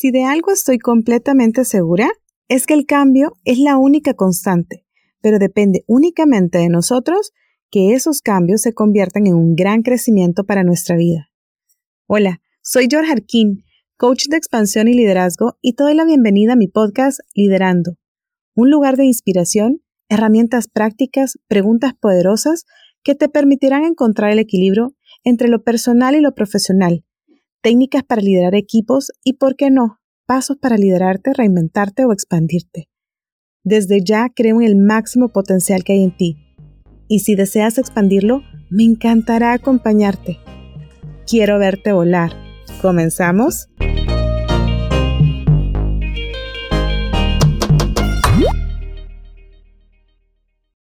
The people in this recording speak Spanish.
Si de algo estoy completamente segura, es que el cambio es la única constante, pero depende únicamente de nosotros que esos cambios se conviertan en un gran crecimiento para nuestra vida. Hola, soy George Harkin, coach de expansión y liderazgo, y te doy la bienvenida a mi podcast Liderando, un lugar de inspiración, herramientas prácticas, preguntas poderosas que te permitirán encontrar el equilibrio entre lo personal y lo profesional técnicas para liderar equipos y, por qué no, pasos para liderarte, reinventarte o expandirte. Desde ya creo en el máximo potencial que hay en ti. Y si deseas expandirlo, me encantará acompañarte. Quiero verte volar. ¿Comenzamos?